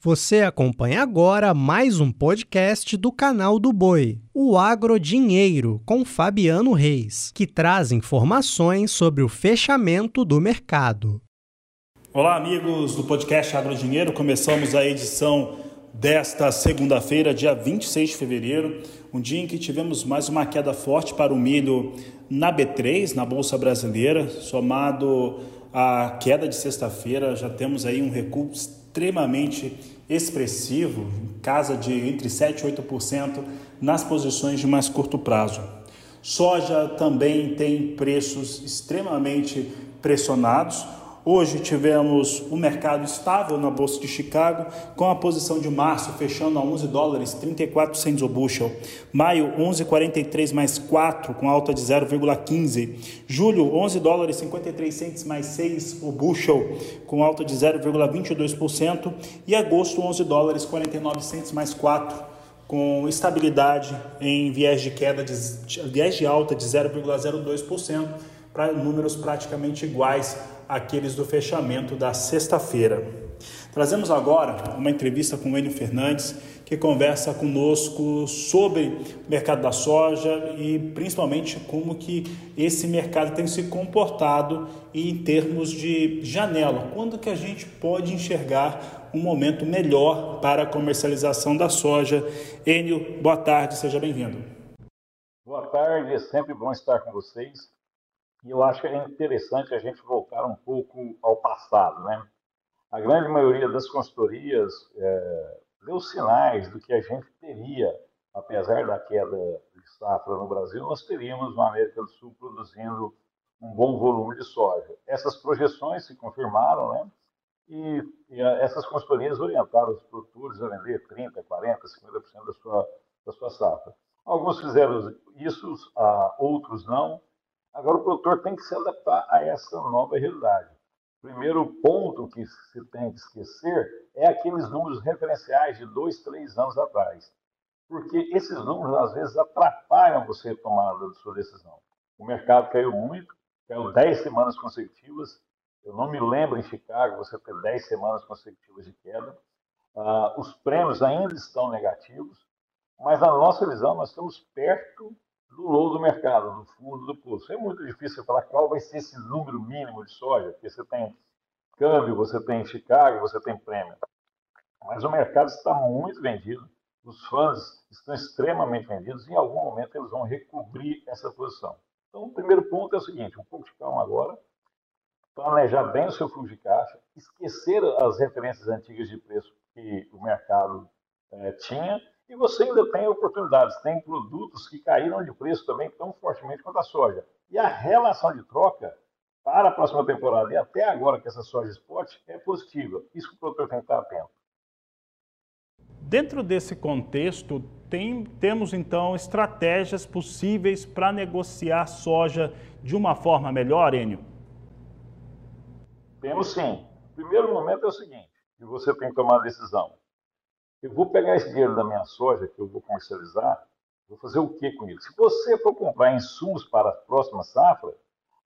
Você acompanha agora mais um podcast do canal do Boi, o Agrodinheiro, com Fabiano Reis, que traz informações sobre o fechamento do mercado. Olá, amigos do podcast Agrodinheiro. Começamos a edição desta segunda-feira, dia 26 de fevereiro, um dia em que tivemos mais uma queda forte para o milho na B3, na Bolsa Brasileira, somado à queda de sexta-feira, já temos aí um recuo extremamente expressivo, em casa de entre 7 e 8% nas posições de mais curto prazo. Soja também tem preços extremamente pressionados. Hoje tivemos um mercado estável na Bolsa de Chicago, com a posição de março fechando a 11 dólares 34 cents o bushel. Maio 11,43 mais 4, com alta de 0,15. Julho 11 dólares 53 cents mais 6 o bushel, com alta de 0,22%. E agosto 11 dólares 49 cents mais 4 com estabilidade em viés de queda de viés de alta de 0,02% para números praticamente iguais àqueles do fechamento da sexta-feira. Trazemos agora uma entrevista com o Enio Fernandes, que conversa conosco sobre o mercado da soja e principalmente como que esse mercado tem se comportado em termos de janela. Quando que a gente pode enxergar um momento melhor para a comercialização da soja? Enio, boa tarde, seja bem-vindo. Boa tarde, é sempre bom estar com vocês. E eu acho que é interessante a gente voltar um pouco ao passado, né? A grande maioria das consultorias é, deu sinais do que a gente teria, apesar da queda de safra no Brasil, nós teríamos na América do Sul produzindo um bom volume de soja. Essas projeções se confirmaram, né? E, e essas consultorias orientaram os produtores a vender 30%, 40%, 50% da sua, da sua safra. Alguns fizeram isso, outros não. Agora, o produtor tem que se adaptar a essa nova realidade. Primeiro ponto que se tem que esquecer é aqueles números referenciais de dois, três anos atrás. Porque esses números, às vezes, atrapalham você a tomada da sua decisão. O mercado caiu muito, caiu 10 semanas consecutivas. Eu não me lembro em Chicago você ter 10 semanas consecutivas de queda. Uh, os prêmios ainda estão negativos, mas na nossa visão nós estamos perto do low do mercado, do fundo do poço. É muito difícil falar qual vai ser esse número mínimo de soja, porque você tem câmbio, você tem Chicago, você tem prêmio. Mas o mercado está muito vendido, os fãs estão extremamente vendidos e em algum momento eles vão recobrir essa posição. Então, o primeiro ponto é o seguinte: um pouco de calma agora, planejar bem o seu fluxo de caixa, esquecer as referências antigas de preço que o mercado é, tinha e você ainda tem oportunidades, tem produtos que caíram de preço também tão fortemente quanto a soja. E a relação de troca para a próxima temporada e até agora que essa soja spot é positiva. Isso que o produtor tem que estar atento. Dentro desse contexto, tem, temos então estratégias possíveis para negociar soja de uma forma melhor, Enio? Temos sim. O primeiro momento é o seguinte, que você tem que tomar a decisão. Eu vou pegar esse dinheiro da minha soja que eu vou comercializar, vou fazer o que com ele? Se você for comprar insumos para a próxima safra,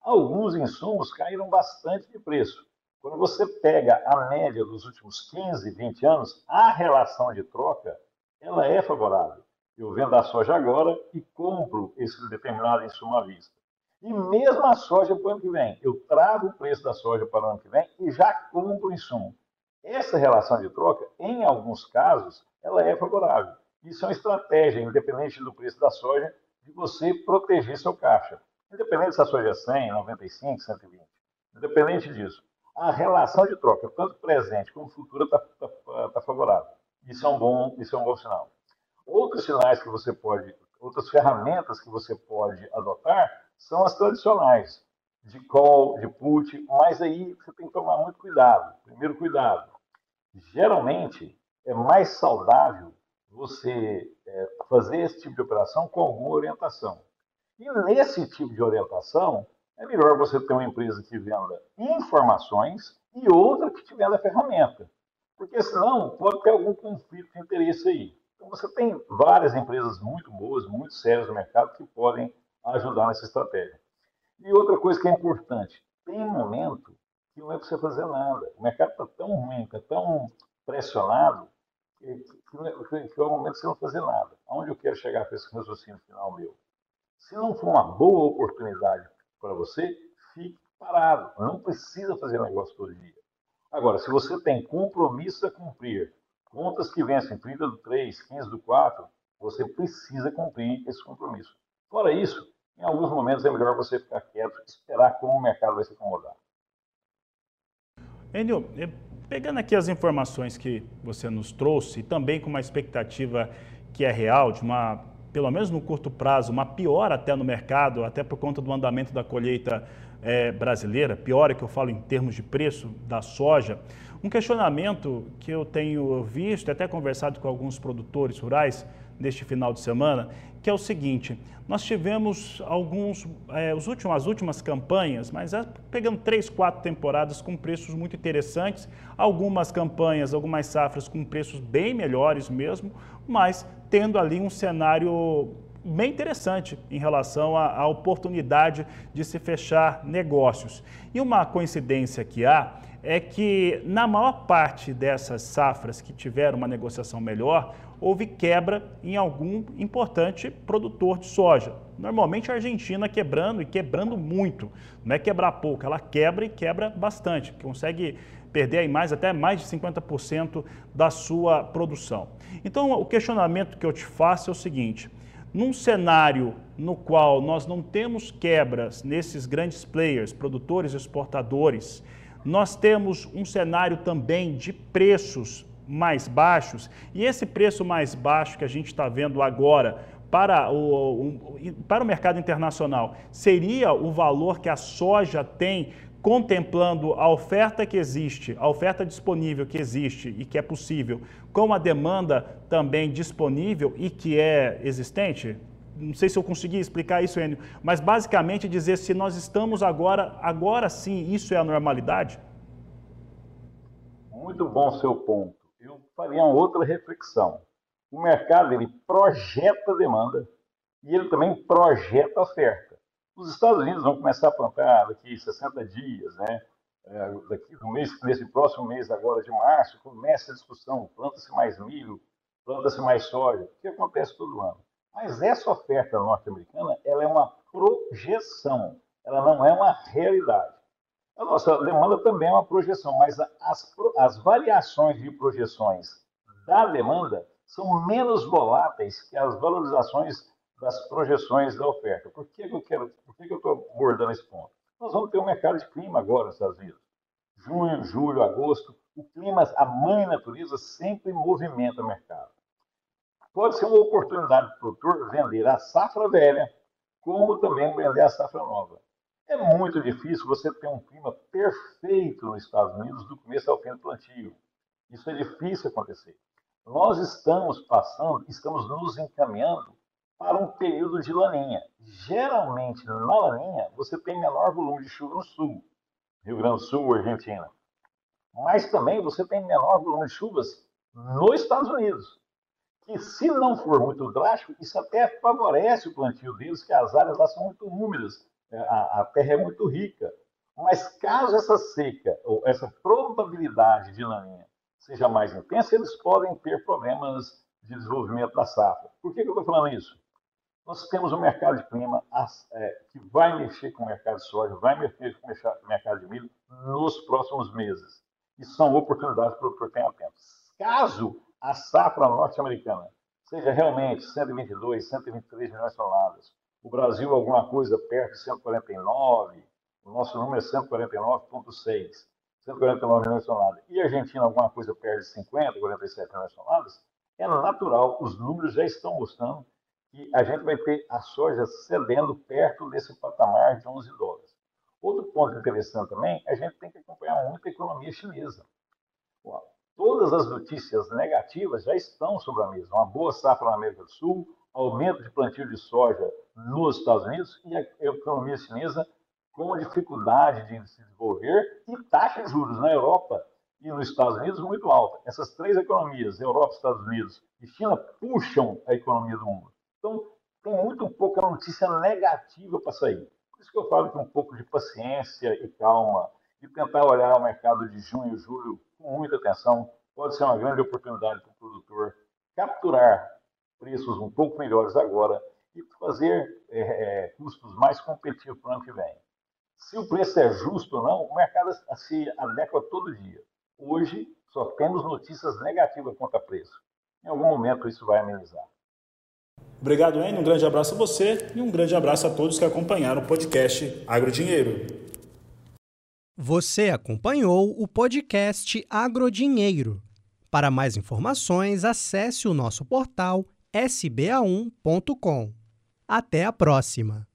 alguns insumos caíram bastante de preço. Quando você pega a média dos últimos 15, 20 anos, a relação de troca ela é favorável. Eu vendo a soja agora e compro esse determinado insumo à vista. E mesmo a soja para o ano que vem, eu trago o preço da soja para o ano que vem e já compro o insumo. Essa relação de troca, em alguns casos, ela é favorável. Isso é uma estratégia, independente do preço da soja, de você proteger seu caixa. Independente se a soja é 100, 95, 120. Independente disso. A relação de troca, tanto presente como futura, está tá, tá favorável. Isso é, um bom, isso é um bom sinal. Outros sinais que você pode, outras ferramentas que você pode adotar são as tradicionais, de call, de put, mas aí você tem que tomar muito cuidado. Primeiro cuidado, geralmente é mais saudável você é, fazer esse tipo de operação com alguma orientação. E nesse tipo de orientação, é melhor você ter uma empresa que venda informações e outra que te venda ferramenta. Porque senão pode ter algum conflito de interesse aí. Então você tem várias empresas muito boas, muito sérias no mercado que podem ajudar nessa estratégia. E outra coisa que é importante, tem momento que não é para você fazer nada. O mercado está tão ruim, está tão pressionado, que, que, que é o momento de você não fazer nada. Aonde eu quero chegar com esse raciocínio final meu? Se não for uma boa oportunidade para você, fique parado. Não precisa fazer negócio todo dia. Agora, se você tem compromisso a cumprir, contas que vencem 30 do 3, 15 do 4, você precisa cumprir esse compromisso. Fora isso, em alguns momentos é melhor você ficar quieto e esperar como o mercado vai se acomodar. Enio, eh, pegando aqui as informações que você nos trouxe, e também com uma expectativa que é real, de uma, pelo menos no curto prazo, uma piora até no mercado, até por conta do andamento da colheita é, brasileira, piora que eu falo em termos de preço da soja, um questionamento que eu tenho visto, até conversado com alguns produtores rurais neste final de semana, que é o seguinte: nós tivemos alguns, é, os últimos, as últimas campanhas, mas é, pegando três, quatro temporadas com preços muito interessantes, algumas campanhas, algumas safras com preços bem melhores mesmo, mas tendo ali um cenário bem interessante em relação à, à oportunidade de se fechar negócios. E uma coincidência que há é que na maior parte dessas safras que tiveram uma negociação melhor, houve quebra em algum importante produtor de soja. Normalmente a Argentina quebrando e quebrando muito. Não é quebrar pouco, ela quebra e quebra bastante, consegue perder aí mais até mais de 50% da sua produção. Então, o questionamento que eu te faço é o seguinte: num cenário no qual nós não temos quebras nesses grandes players, produtores e exportadores, nós temos um cenário também de preços mais baixos, e esse preço mais baixo que a gente está vendo agora para o, para o mercado internacional seria o valor que a soja tem contemplando a oferta que existe, a oferta disponível que existe e que é possível, com a demanda também disponível e que é existente? Não sei se eu consegui explicar isso, Enio, mas basicamente dizer se nós estamos agora, agora sim, isso é a normalidade? Muito bom seu ponto faria uma outra reflexão. O mercado ele projeta demanda e ele também projeta oferta. Os Estados Unidos vão começar a plantar daqui 60 dias, né? É, daqui no mês, nesse próximo mês agora de março, começa a discussão, planta-se mais milho, planta-se mais soja, o que acontece todo ano. Mas essa oferta norte-americana, ela é uma projeção, ela não é uma realidade. A nossa demanda também é uma projeção, mas as, as variações de projeções da demanda são menos voláteis que as valorizações das projeções da oferta. Por que, eu quero, por que, eu estou abordando esse ponto? Nós vamos ter um mercado de clima agora nos Estados Unidos. Junho, julho, agosto, o clima, a mãe natureza sempre movimenta o mercado. Pode ser uma oportunidade para o produtor vender a safra velha, como também vender a safra nova. É muito difícil você ter um clima perfeito nos Estados Unidos do começo ao fim do plantio. Isso é difícil acontecer. Nós estamos passando, estamos nos encaminhando para um período de laninha. Geralmente, na laninha, você tem menor volume de chuva no sul, Rio Grande do Sul, Argentina. Mas também você tem menor volume de chuvas nos Estados Unidos. Que se não for muito drástico, isso até favorece o plantio deles, que as áreas lá são muito úmidas a, a terra é muito rica. Mas caso essa seca, ou essa probabilidade de laninha seja mais intensa, eles podem ter problemas de desenvolvimento da safra. Por que, que eu estou falando isso? Nós temos um mercado de clima é, que vai mexer com o mercado de soja, vai mexer com o mercado de milho nos próximos meses. E são oportunidades para o produtor ter tempo. Caso a safra norte-americana seja realmente 122, 123 milhões de toneladas, o Brasil alguma coisa perto de 149, o nosso número é 149,6, 149 milhões de toneladas, e a Argentina alguma coisa perto de 50, 47 milhões de toneladas, é natural, os números já estão mostrando que a gente vai ter a soja cedendo perto desse patamar de 11 dólares. Outro ponto interessante também, a gente tem que acompanhar muito a economia chinesa. Todas as notícias negativas já estão sobre a mesa. Uma boa safra na América do Sul, aumento de plantio de soja nos Estados Unidos e a economia chinesa com dificuldade de se desenvolver e taxa de juros na Europa e nos Estados Unidos muito alta. Essas três economias, Europa, Estados Unidos e China, puxam a economia do mundo. Então, tem muito pouca notícia negativa para sair. Por isso que eu falo que um pouco de paciência e calma e tentar olhar o mercado de junho e julho com muita atenção, pode ser uma grande oportunidade para o produtor capturar preços um pouco melhores agora e fazer é, é, custos mais competitivos para o ano que vem. Se o preço é justo ou não, o mercado se adequa todo dia. Hoje, só temos notícias negativas quanto a preço. Em algum momento, isso vai amenizar. Obrigado, Enio. Um grande abraço a você e um grande abraço a todos que acompanharam o podcast Agrodinheiro. Você acompanhou o podcast Agrodinheiro. Para mais informações, acesse o nosso portal sba1.com. Até a próxima!